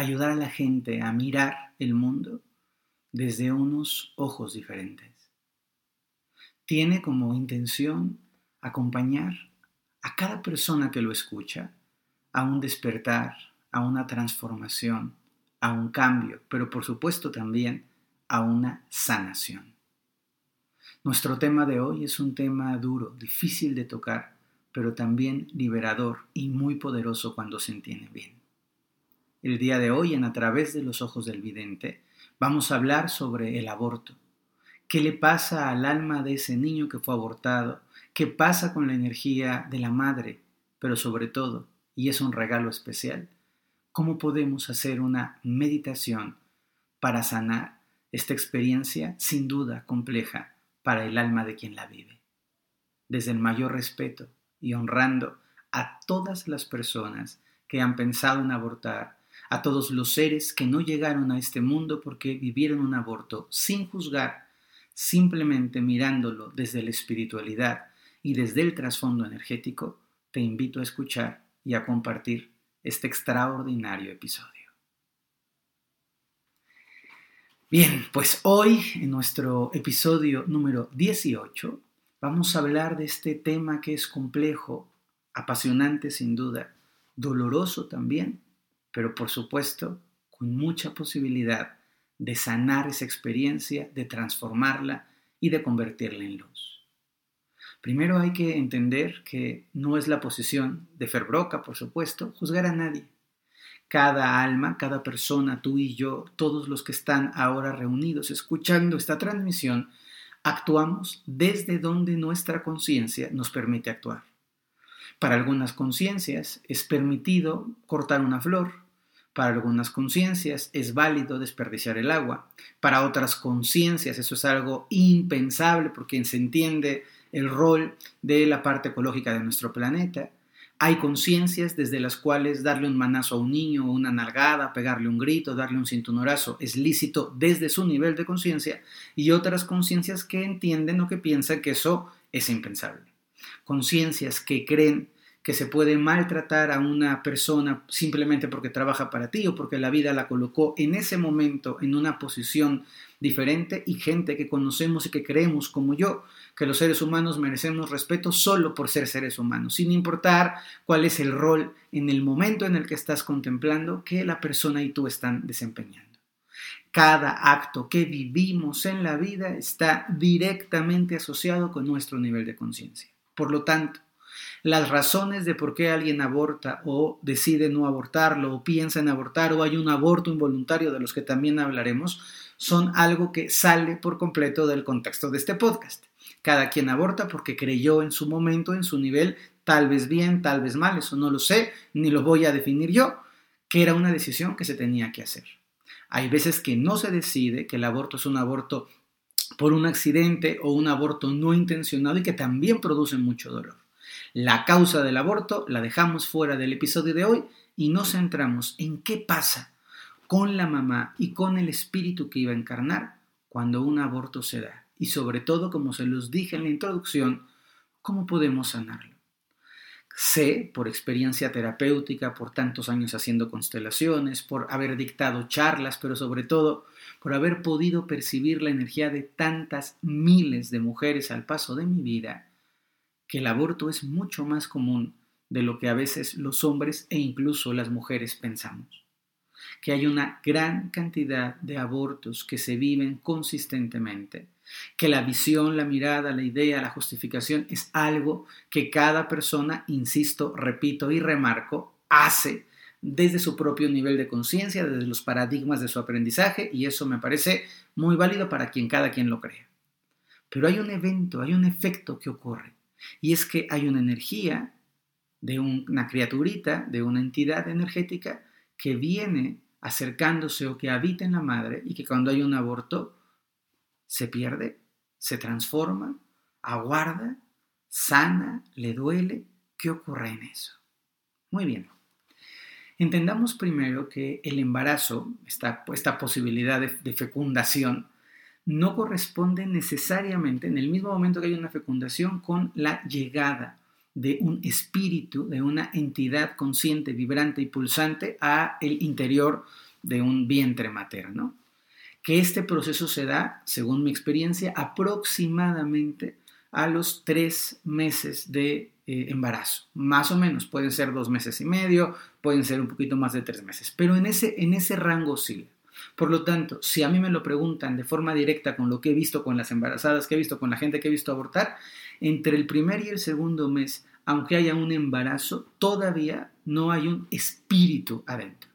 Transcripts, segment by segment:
ayudar a la gente a mirar el mundo desde unos ojos diferentes. Tiene como intención acompañar a cada persona que lo escucha a un despertar, a una transformación, a un cambio, pero por supuesto también a una sanación. Nuestro tema de hoy es un tema duro, difícil de tocar, pero también liberador y muy poderoso cuando se entiende bien. El día de hoy, en A través de los ojos del vidente, vamos a hablar sobre el aborto. ¿Qué le pasa al alma de ese niño que fue abortado? ¿Qué pasa con la energía de la madre? Pero sobre todo, y es un regalo especial, ¿cómo podemos hacer una meditación para sanar esta experiencia sin duda compleja para el alma de quien la vive? Desde el mayor respeto y honrando a todas las personas que han pensado en abortar, a todos los seres que no llegaron a este mundo porque vivieron un aborto sin juzgar, simplemente mirándolo desde la espiritualidad y desde el trasfondo energético, te invito a escuchar y a compartir este extraordinario episodio. Bien, pues hoy en nuestro episodio número 18 vamos a hablar de este tema que es complejo, apasionante sin duda, doloroso también, pero por supuesto con mucha posibilidad de sanar esa experiencia, de transformarla y de convertirla en luz. Primero hay que entender que no es la posición de Ferbroca, por supuesto, juzgar a nadie. Cada alma, cada persona, tú y yo, todos los que están ahora reunidos escuchando esta transmisión, actuamos desde donde nuestra conciencia nos permite actuar. Para algunas conciencias es permitido cortar una flor, para algunas conciencias es válido desperdiciar el agua, para otras conciencias eso es algo impensable porque se entiende el rol de la parte ecológica de nuestro planeta. Hay conciencias desde las cuales darle un manazo a un niño o una nalgada, pegarle un grito, darle un cinturonazo es lícito desde su nivel de conciencia y otras conciencias que entienden o que piensan que eso es impensable conciencias que creen que se puede maltratar a una persona simplemente porque trabaja para ti o porque la vida la colocó en ese momento en una posición diferente y gente que conocemos y que creemos como yo que los seres humanos merecemos respeto solo por ser seres humanos, sin importar cuál es el rol en el momento en el que estás contemplando que la persona y tú están desempeñando. Cada acto que vivimos en la vida está directamente asociado con nuestro nivel de conciencia. Por lo tanto, las razones de por qué alguien aborta o decide no abortarlo o piensa en abortar o hay un aborto involuntario de los que también hablaremos son algo que sale por completo del contexto de este podcast. Cada quien aborta porque creyó en su momento, en su nivel, tal vez bien, tal vez mal, eso no lo sé, ni lo voy a definir yo, que era una decisión que se tenía que hacer. Hay veces que no se decide que el aborto es un aborto por un accidente o un aborto no intencionado y que también produce mucho dolor. La causa del aborto la dejamos fuera del episodio de hoy y nos centramos en qué pasa con la mamá y con el espíritu que iba a encarnar cuando un aborto se da. Y sobre todo, como se los dije en la introducción, cómo podemos sanarlo. Sé, por experiencia terapéutica, por tantos años haciendo constelaciones, por haber dictado charlas, pero sobre todo por haber podido percibir la energía de tantas miles de mujeres al paso de mi vida, que el aborto es mucho más común de lo que a veces los hombres e incluso las mujeres pensamos. Que hay una gran cantidad de abortos que se viven consistentemente, que la visión, la mirada, la idea, la justificación es algo que cada persona, insisto, repito y remarco, hace desde su propio nivel de conciencia, desde los paradigmas de su aprendizaje, y eso me parece muy válido para quien cada quien lo crea. Pero hay un evento, hay un efecto que ocurre, y es que hay una energía de una criaturita, de una entidad energética que viene acercándose o que habita en la madre y que cuando hay un aborto se pierde, se transforma, aguarda, sana, le duele. ¿Qué ocurre en eso? Muy bien. Entendamos primero que el embarazo, esta, posibilidad de, de fecundación, no corresponde necesariamente en el mismo momento que hay una fecundación con la llegada de un espíritu, de una entidad consciente, vibrante y pulsante a el interior de un vientre materno. Que este proceso se da, según mi experiencia, aproximadamente a los tres meses de eh, embarazo. Más o menos, pueden ser dos meses y medio, pueden ser un poquito más de tres meses, pero en ese, en ese rango sí. Por lo tanto, si a mí me lo preguntan de forma directa con lo que he visto con las embarazadas, que he visto con la gente que he visto abortar, entre el primer y el segundo mes, aunque haya un embarazo, todavía no hay un espíritu adentro.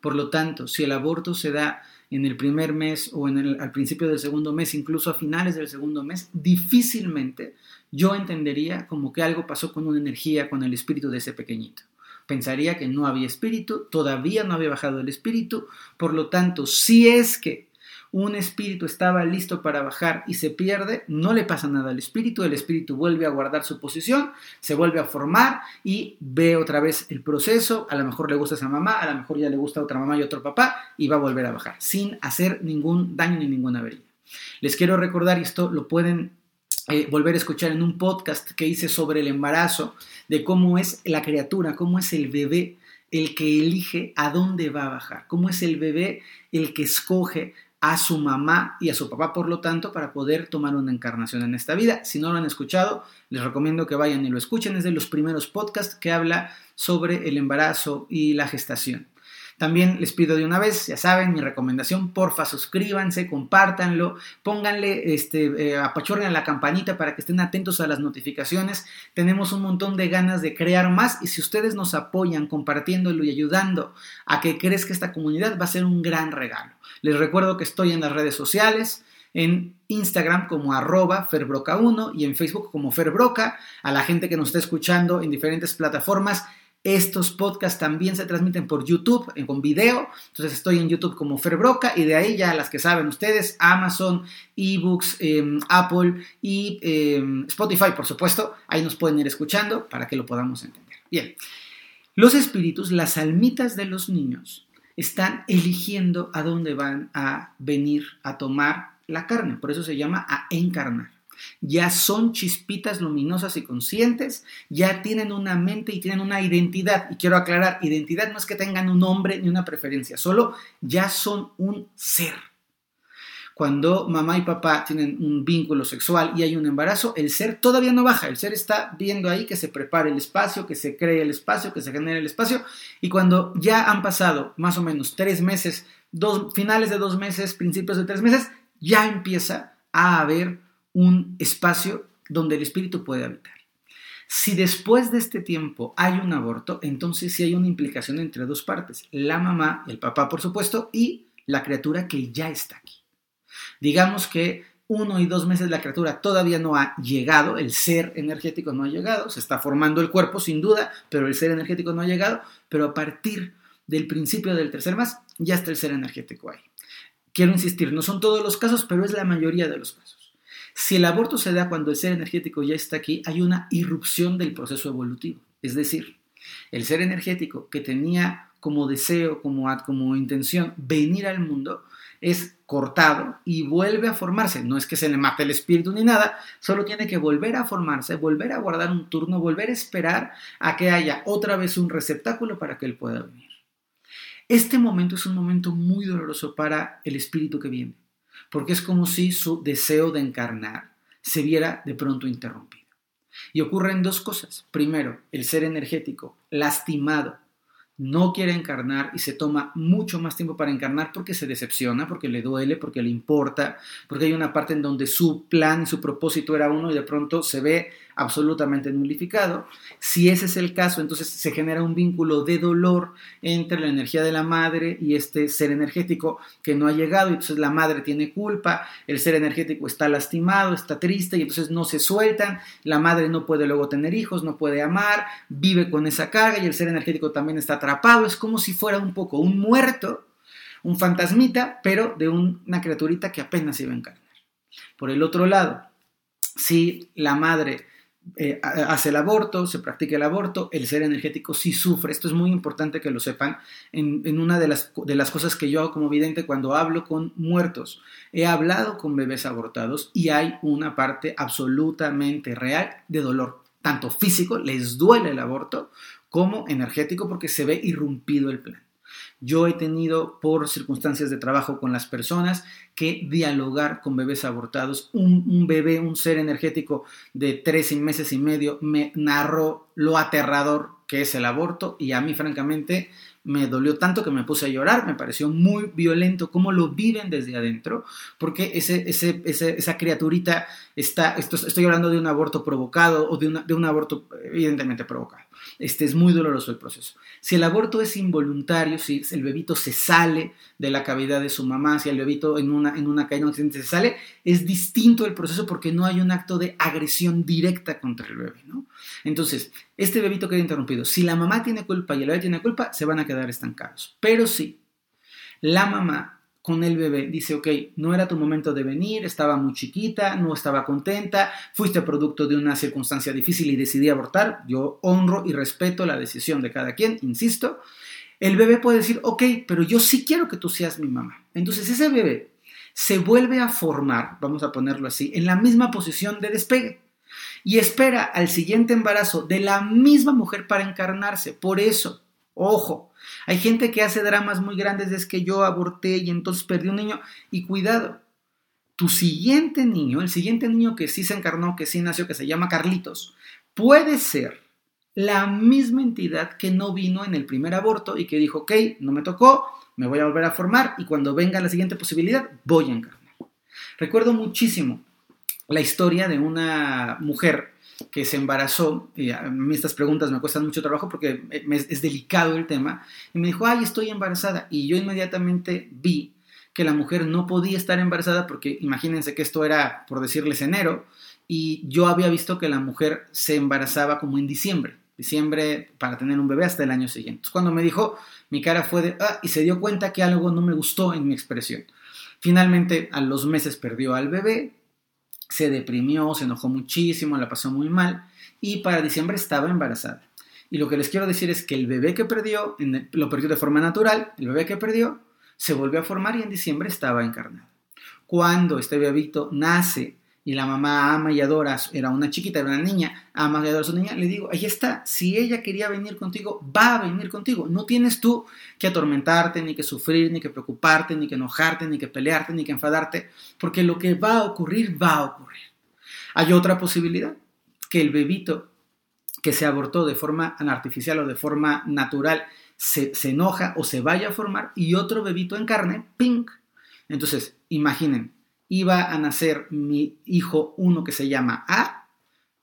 Por lo tanto, si el aborto se da en el primer mes o en el, al principio del segundo mes, incluso a finales del segundo mes, difícilmente yo entendería como que algo pasó con una energía, con el espíritu de ese pequeñito. Pensaría que no había espíritu, todavía no había bajado el espíritu, por lo tanto, si es que un espíritu estaba listo para bajar y se pierde, no le pasa nada al espíritu, el espíritu vuelve a guardar su posición, se vuelve a formar y ve otra vez el proceso, a lo mejor le gusta esa mamá, a lo mejor ya le gusta otra mamá y otro papá y va a volver a bajar sin hacer ningún daño ni ninguna avería. Les quiero recordar, y esto lo pueden eh, volver a escuchar en un podcast que hice sobre el embarazo, de cómo es la criatura, cómo es el bebé el que elige a dónde va a bajar, cómo es el bebé el que escoge a su mamá y a su papá, por lo tanto, para poder tomar una encarnación en esta vida. Si no lo han escuchado, les recomiendo que vayan y lo escuchen. Es de los primeros podcasts que habla sobre el embarazo y la gestación. También les pido de una vez, ya saben, mi recomendación, porfa, suscríbanse, compártanlo, pónganle, este, eh, apachurren la campanita para que estén atentos a las notificaciones. Tenemos un montón de ganas de crear más y si ustedes nos apoyan compartiéndolo y ayudando a que crezca esta comunidad, va a ser un gran regalo. Les recuerdo que estoy en las redes sociales, en Instagram como arroba ferbroca1 y en Facebook como ferbroca. A la gente que nos está escuchando en diferentes plataformas, estos podcasts también se transmiten por YouTube con video. Entonces estoy en YouTube como Ferbroca y de ahí ya las que saben ustedes, Amazon, eBooks, em, Apple y em, Spotify, por supuesto. Ahí nos pueden ir escuchando para que lo podamos entender. Bien, los espíritus, las almitas de los niños, están eligiendo a dónde van a venir a tomar la carne. Por eso se llama a encarnar ya son chispitas luminosas y conscientes, ya tienen una mente y tienen una identidad. Y quiero aclarar, identidad no es que tengan un nombre ni una preferencia, solo ya son un ser. Cuando mamá y papá tienen un vínculo sexual y hay un embarazo, el ser todavía no baja, el ser está viendo ahí que se prepare el espacio, que se cree el espacio, que se genere el espacio, y cuando ya han pasado más o menos tres meses, dos, finales de dos meses, principios de tres meses, ya empieza a haber un espacio donde el espíritu puede habitar. Si después de este tiempo hay un aborto, entonces sí hay una implicación entre dos partes, la mamá, el papá por supuesto, y la criatura que ya está aquí. Digamos que uno y dos meses la criatura todavía no ha llegado, el ser energético no ha llegado, se está formando el cuerpo sin duda, pero el ser energético no ha llegado, pero a partir del principio del tercer mes ya está el ser energético ahí. Quiero insistir, no son todos los casos, pero es la mayoría de los casos. Si el aborto se da cuando el ser energético ya está aquí, hay una irrupción del proceso evolutivo. Es decir, el ser energético que tenía como deseo, como, como intención venir al mundo, es cortado y vuelve a formarse. No es que se le mate el espíritu ni nada, solo tiene que volver a formarse, volver a guardar un turno, volver a esperar a que haya otra vez un receptáculo para que él pueda venir. Este momento es un momento muy doloroso para el espíritu que viene porque es como si su deseo de encarnar se viera de pronto interrumpido. Y ocurren dos cosas. Primero, el ser energético, lastimado, no quiere encarnar y se toma mucho más tiempo para encarnar porque se decepciona, porque le duele, porque le importa, porque hay una parte en donde su plan su propósito era uno y de pronto se ve absolutamente nulificado. Si ese es el caso, entonces se genera un vínculo de dolor entre la energía de la madre y este ser energético que no ha llegado, y entonces la madre tiene culpa, el ser energético está lastimado, está triste y entonces no se sueltan, la madre no puede luego tener hijos, no puede amar, vive con esa carga y el ser energético también está atrapado, es como si fuera un poco un muerto un fantasmita, pero de una criaturita que apenas iba a encarnar. Por el otro lado, si la madre eh, hace el aborto, se practica el aborto, el ser energético sí sufre. Esto es muy importante que lo sepan. En, una de las, de las, cosas que yo hago como vidente cuando hablo con muertos, he hablado con bebés abortados y hay una parte absolutamente real de dolor, tanto físico, les duele el aborto, como energético porque se ve irrumpido el plan. Yo he tenido, por circunstancias de trabajo con las personas, que dialogar con bebés abortados. Un, bebé, un ser energético de tres meses y medio, me narró lo aterrador que es el aborto y a mí, francamente, me dolió tanto que me puse a llorar, me pareció muy violento cómo lo viven desde adentro, porque ese, ese, esa criaturita está, estoy hablando de un aborto provocado o de un aborto evidentemente provocado. Este es muy doloroso el proceso. Si el aborto es involuntario, si el bebito se sale de la cavidad de su mamá, si el bebito en una, en una caída se sale, es distinto el proceso porque no hay un acto de agresión directa contra el bebé. ¿no? Entonces, este bebito queda interrumpido. Si la mamá tiene culpa y el bebé tiene culpa, se van a quedar estancados. Pero si la mamá con el bebé. Dice, ok, no era tu momento de venir, estaba muy chiquita, no estaba contenta, fuiste producto de una circunstancia difícil y decidí abortar. Yo honro y respeto la decisión de cada quien, insisto. El bebé puede decir, ok, pero yo sí quiero que tú seas mi mamá. Entonces ese bebé se vuelve a formar, vamos a ponerlo así, en la misma posición de despegue y espera al siguiente embarazo de la misma mujer para encarnarse. Por eso, ojo, hay gente que hace dramas muy grandes, es que yo aborté y entonces perdí un niño. Y cuidado, tu siguiente niño, el siguiente niño que sí se encarnó, que sí nació, que se llama Carlitos, puede ser la misma entidad que no vino en el primer aborto y que dijo, ok, no me tocó, me voy a volver a formar y cuando venga la siguiente posibilidad, voy a encarnar. Recuerdo muchísimo la historia de una mujer que se embarazó, y a mí estas preguntas me cuestan mucho trabajo porque es delicado el tema, y me dijo, ay, estoy embarazada, y yo inmediatamente vi que la mujer no podía estar embarazada porque imagínense que esto era, por decirles, enero, y yo había visto que la mujer se embarazaba como en diciembre, diciembre para tener un bebé hasta el año siguiente. Cuando me dijo, mi cara fue de, ah, y se dio cuenta que algo no me gustó en mi expresión. Finalmente, a los meses perdió al bebé, se deprimió, se enojó muchísimo, la pasó muy mal y para diciembre estaba embarazada. Y lo que les quiero decir es que el bebé que perdió, lo perdió de forma natural, el bebé que perdió se volvió a formar y en diciembre estaba encarnado. Cuando este bebito nace y la mamá ama y adora, era una chiquita, era una niña, ama y adora a su niña, le digo, ahí está, si ella quería venir contigo, va a venir contigo. No tienes tú que atormentarte, ni que sufrir, ni que preocuparte, ni que enojarte, ni que pelearte, ni que enfadarte, porque lo que va a ocurrir, va a ocurrir. Hay otra posibilidad, que el bebito que se abortó de forma artificial o de forma natural se, se enoja o se vaya a formar y otro bebito en carne, pink. Entonces, imaginen, iba a nacer mi hijo uno que se llama A,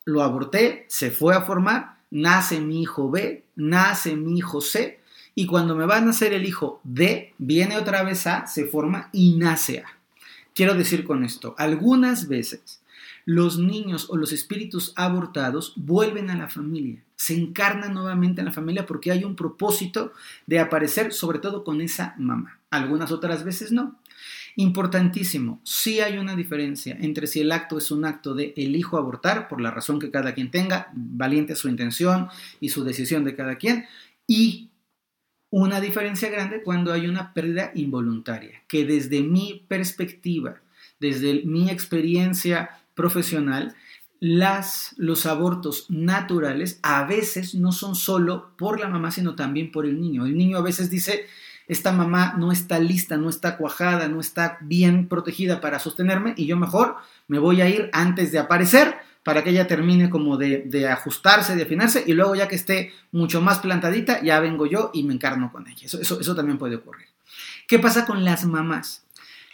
lo aborté, se fue a formar, nace mi hijo B, nace mi hijo C, y cuando me va a nacer el hijo D, viene otra vez A, se forma y nace A. Quiero decir con esto, algunas veces los niños o los espíritus abortados vuelven a la familia, se encarnan nuevamente en la familia porque hay un propósito de aparecer, sobre todo con esa mamá. Algunas otras veces no. Importantísimo, sí hay una diferencia entre si el acto es un acto de el hijo abortar, por la razón que cada quien tenga, valiente su intención y su decisión de cada quien, y una diferencia grande cuando hay una pérdida involuntaria, que desde mi perspectiva, desde mi experiencia profesional, las, los abortos naturales a veces no son solo por la mamá, sino también por el niño. El niño a veces dice, esta mamá no está lista, no está cuajada, no está bien protegida para sostenerme y yo mejor me voy a ir antes de aparecer para que ella termine como de, ajustarse, de afinarse y luego ya que esté mucho más plantadita, ya vengo yo y me encarno con ella. Eso, eso, eso también puede ocurrir. ¿Qué pasa con las mamás?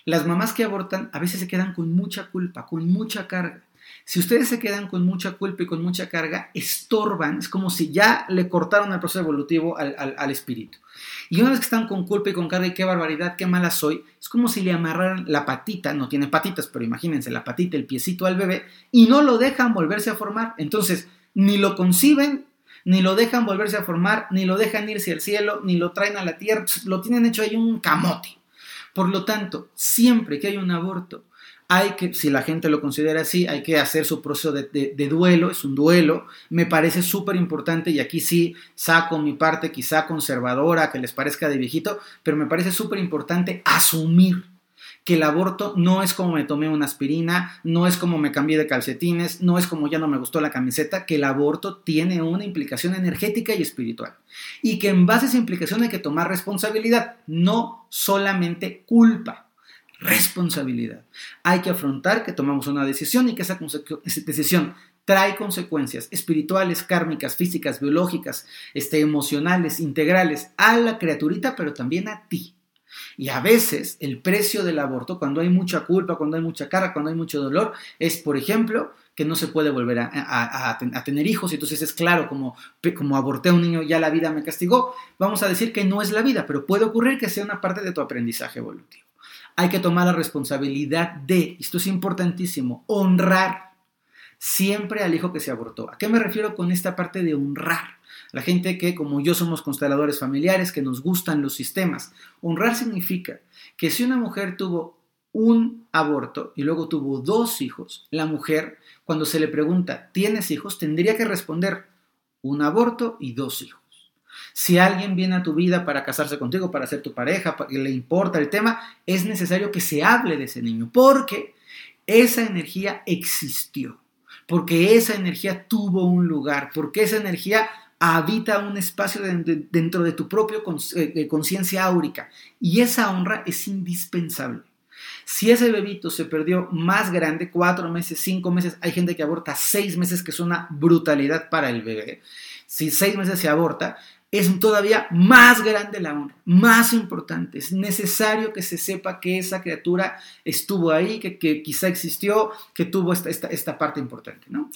Las mamás que abortan a veces se quedan con mucha culpa, con mucha carga. Si ustedes se quedan con mucha culpa y con mucha carga, estorban, es como si ya le cortaron el proceso evolutivo al, espíritu. Y una vez que están con culpa y con carga y qué barbaridad, qué mala soy, es como si le amarraran la patita, no tiene patitas, pero imagínense la patita, el piecito al bebé, y no lo dejan volverse a formar. Entonces, ni lo conciben, ni lo dejan volverse a formar, ni lo dejan irse al cielo, ni lo traen a la tierra, lo tienen hecho ahí un camote. Por lo tanto, siempre que hay un aborto, hay que, si la gente lo considera así, hay que hacer su proceso de, duelo, es un duelo, me parece súper importante y aquí sí saco mi parte quizá conservadora, que les parezca de viejito, pero me parece súper importante asumir que el aborto no es como me tomé una aspirina, no es como me cambié de calcetines, no es como ya no me gustó la camiseta, que el aborto tiene una implicación energética y espiritual. Y que en base a esa implicación hay que tomar responsabilidad, no solamente culpa responsabilidad. Hay que afrontar que tomamos una decisión y que esa decisión trae consecuencias espirituales, kármicas, físicas, biológicas, este, emocionales, integrales a la criaturita, pero también a ti. Y a veces el precio del aborto, cuando hay mucha culpa, cuando hay mucha cara, cuando hay mucho dolor, es, por ejemplo, que no se puede volver a, tener hijos. Entonces es claro, como, como aborté a un niño, ya la vida me castigó. Vamos a decir que no es la vida, pero puede ocurrir que sea una parte de tu aprendizaje evolutivo. Hay que tomar la responsabilidad de, esto es importantísimo, honrar siempre al hijo que se abortó. ¿A qué me refiero con esta parte de honrar? La gente que, como yo, somos consteladores familiares, que nos gustan los sistemas. Honrar significa que si una mujer tuvo un aborto y luego tuvo dos hijos, la mujer, cuando se le pregunta, ¿tienes hijos?, tendría que responder un aborto y dos hijos. Si alguien viene a tu vida para casarse contigo, para ser tu pareja, que le importa el tema, es necesario que se hable de ese niño, porque esa energía existió, porque esa energía tuvo un lugar, porque esa energía habita un espacio dentro de tu propia eh, conciencia áurica y esa honra es indispensable. Si ese bebito se perdió más grande, cuatro meses, cinco meses, hay gente que aborta seis meses, que es una brutalidad para el bebé. Si seis meses se aborta, es todavía más grande la honra, más importante. Es necesario que se sepa que esa criatura estuvo ahí, que, quizá existió, que tuvo esta, esta parte importante, ¿no?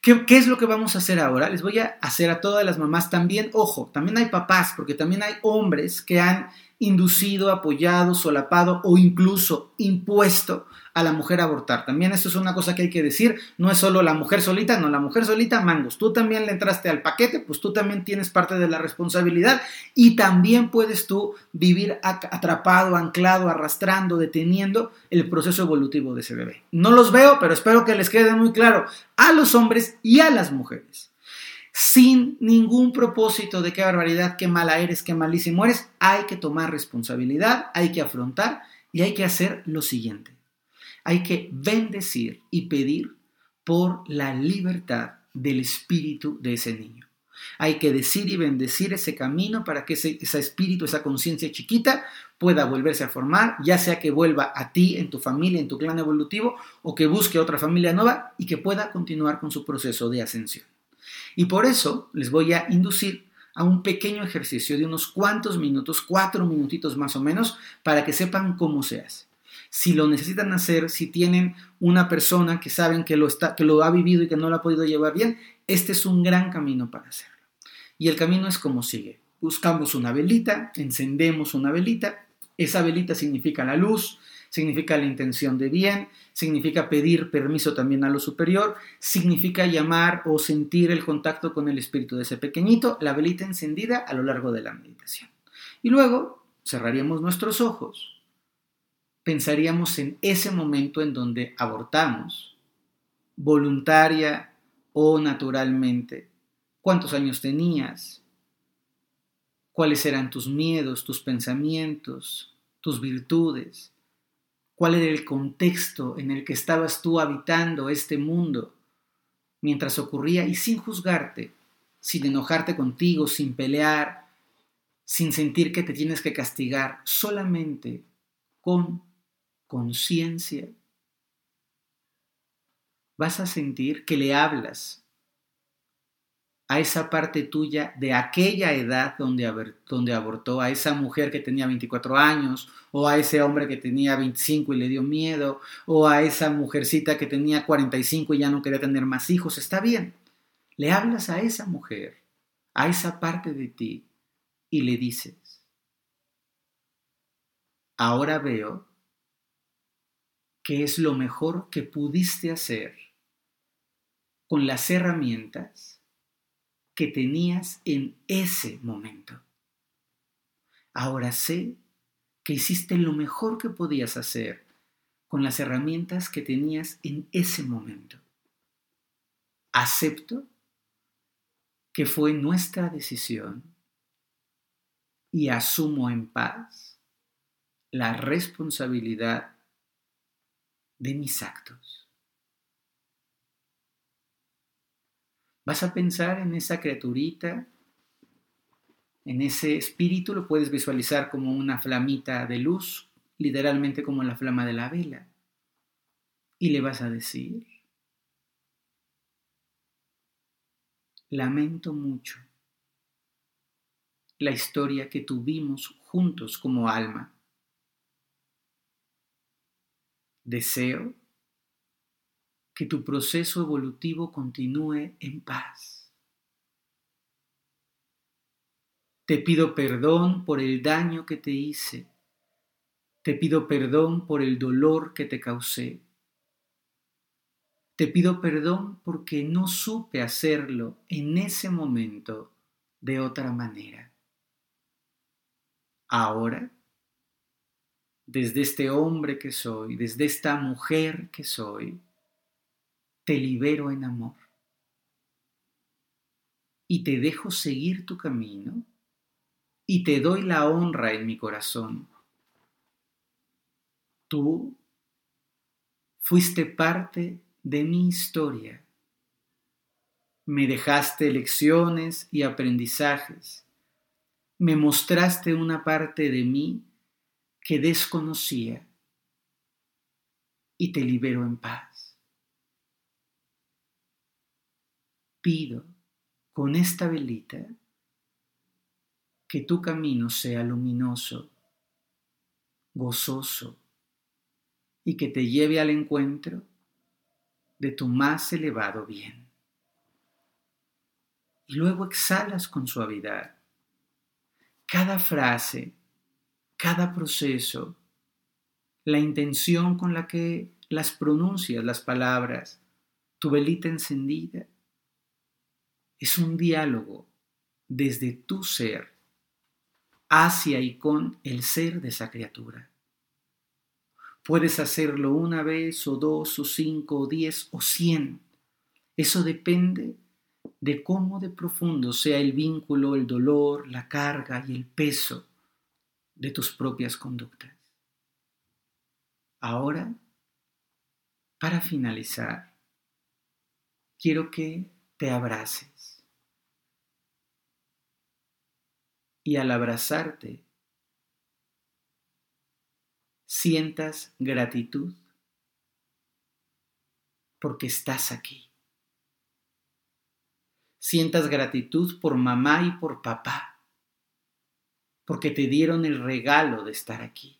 ¿Qué, es lo que vamos a hacer ahora? Les voy a hacer a todas las mamás también, ojo, también hay papás, porque también hay hombres que han inducido, apoyado, solapado o incluso impuesto a la mujer a abortar. También esto es una cosa que hay que decir, no es solo la mujer solita, no, la mujer solita, mangos. Tú también le entraste al paquete, pues tú también tienes parte de la responsabilidad y también puedes tú vivir atrapado, anclado, arrastrando, deteniendo el proceso evolutivo de ese bebé. No los veo, pero espero que les quede muy claro a los hombres y a las mujeres sin ningún propósito de qué barbaridad, qué mala eres, qué malísimo eres, hay que tomar responsabilidad, hay que afrontar y hay que hacer lo siguiente. Hay que bendecir y pedir por la libertad del espíritu de ese niño. Hay que decir y bendecir ese camino para que ese, espíritu, esa conciencia chiquita pueda volverse a formar, ya sea que vuelva a ti, en tu familia, en tu clan evolutivo, o que busque otra familia nueva y que pueda continuar con su proceso de ascensión. Y por eso les voy a inducir a un pequeño ejercicio de unos cuantos minutos, cuatro minutitos más o menos, para que sepan cómo se hace. Si lo necesitan hacer, si tienen una persona que saben que lo, está, que lo ha vivido y que no lo ha podido llevar bien, este es un gran camino para hacerlo. Y el camino es como sigue. Buscamos una velita, encendemos una velita, esa velita significa la luz, significa la intención de bien, significa pedir permiso también a lo superior, significa llamar o sentir el contacto con el espíritu de ese pequeñito, la velita encendida a lo largo de la meditación. Y luego cerraríamos nuestros ojos, pensaríamos en ese momento en donde abortamos, voluntaria o naturalmente, cuántos años tenías, cuáles eran tus miedos, tus pensamientos, tus virtudes, cuál era el contexto en el que estabas tú habitando este mundo mientras ocurría y sin juzgarte, sin enojarte contigo, sin pelear, sin sentir que te tienes que castigar, solamente con conciencia, vas a sentir que le hablas a esa parte tuya de aquella edad donde, donde abortó, a esa mujer que tenía 24 años, o a ese hombre que tenía 25 y le dio miedo, o a esa mujercita que tenía 45 y ya no quería tener más hijos, está bien. Le hablas a esa mujer, a esa parte de ti, y le dices, ahora veo que es lo mejor que pudiste hacer con las herramientas que tenías en ese momento. Ahora sé que hiciste lo mejor que podías hacer con las herramientas que tenías en ese momento. Acepto que fue nuestra decisión y asumo en paz la responsabilidad de mis actos. Vas a pensar en esa criaturita, en ese espíritu, lo puedes visualizar como una flamita de luz, literalmente como la flama de la vela. Y le vas a decir, lamento mucho la historia que tuvimos juntos como alma. Deseo que tu proceso evolutivo continúe en paz. Te pido perdón por el daño que te hice. Te pido perdón por el dolor que te causé. Te pido perdón porque no supe hacerlo en ese momento de otra manera. Ahora, desde este hombre que soy, desde esta mujer que soy, te libero en amor y te dejo seguir tu camino y te doy la honra en mi corazón. Tú fuiste parte de mi historia. Me dejaste lecciones y aprendizajes. Me mostraste una parte de mí que desconocía y te libero en paz. Pido con esta velita que tu camino sea luminoso, gozoso y que te lleve al encuentro de tu más elevado bien. Y luego exhalas con suavidad. Cada frase, cada proceso, la intención con la que las pronuncias las palabras, tu velita encendida, es un diálogo desde tu ser hacia y con el ser de esa criatura. Puedes hacerlo una vez o dos o cinco o diez o cien. Eso depende de cómo de profundo sea el vínculo, el dolor, la carga y el peso de tus propias conductas. Ahora, para finalizar, quiero que te abraces. Y al abrazarte, sientas gratitud porque estás aquí. Sientas gratitud por mamá y por papá, porque te dieron el regalo de estar aquí.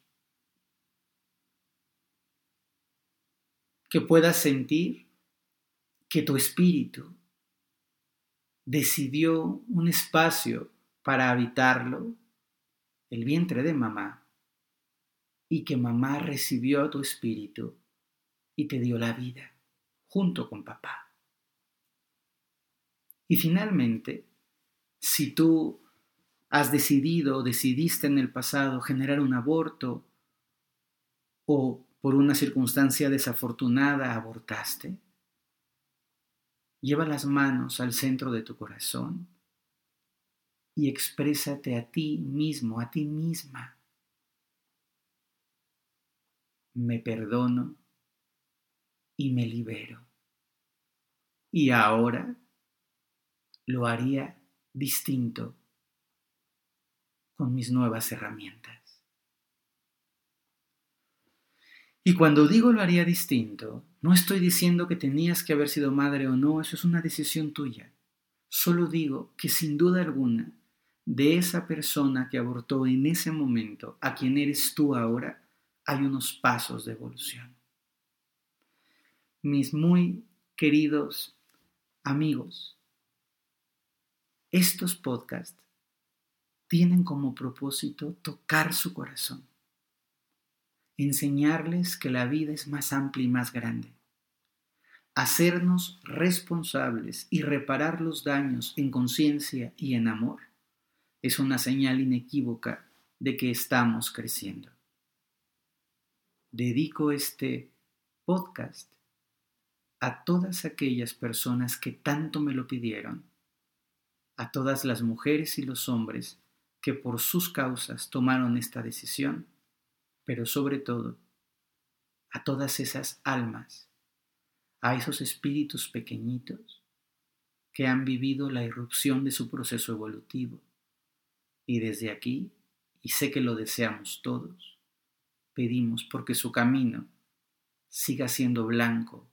Que puedas sentir que tu espíritu decidió un espacio para habitarlo, el vientre de mamá, y que mamá recibió tu espíritu y te dio la vida junto con papá. Y finalmente, si tú has decidido o decidiste en el pasado generar un aborto o por una circunstancia desafortunada abortaste, Lleva las manos al centro de tu corazón y exprésate a ti mismo, a ti misma. Me perdono y me libero. Y ahora lo haría distinto con mis nuevas herramientas. Y cuando digo lo haría distinto, no estoy diciendo que tenías que haber sido madre o no, eso es una decisión tuya. Solo digo que sin duda alguna, de esa persona que abortó en ese momento a quien eres tú ahora, hay unos pasos de evolución. Mis muy queridos amigos, estos podcasts tienen como propósito tocar su corazón enseñarles que la vida es más amplia y más grande, hacernos responsables y reparar los daños en conciencia y en amor es una señal inequívoca de que estamos creciendo. dedico este podcast a todas aquellas personas que tanto me lo pidieron, a todas las mujeres y los hombres que por sus causas tomaron esta decisión, pero sobre todo a todas esas almas, a esos espíritus pequeñitos que han vivido la irrupción de su proceso evolutivo. Y desde aquí, y sé que lo deseamos todos, pedimos porque su camino siga siendo blanco,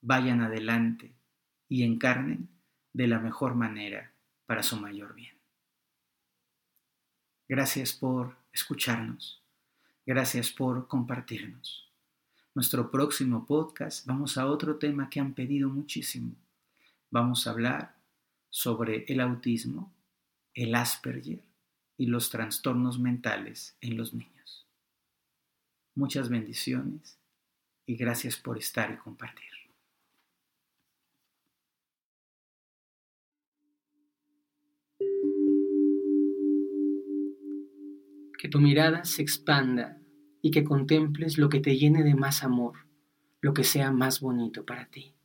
vayan adelante y encarnen de la mejor manera para su mayor bien. Gracias por escucharnos. Gracias por compartirnos. Nuestro próximo podcast vamos a otro tema que han pedido muchísimo. Vamos a hablar sobre el autismo, el Asperger y los trastornos mentales en los niños. Muchas bendiciones y gracias por estar y compartir. Que tu mirada se expanda y que contemples lo que te llene de más amor, lo que sea más bonito para ti.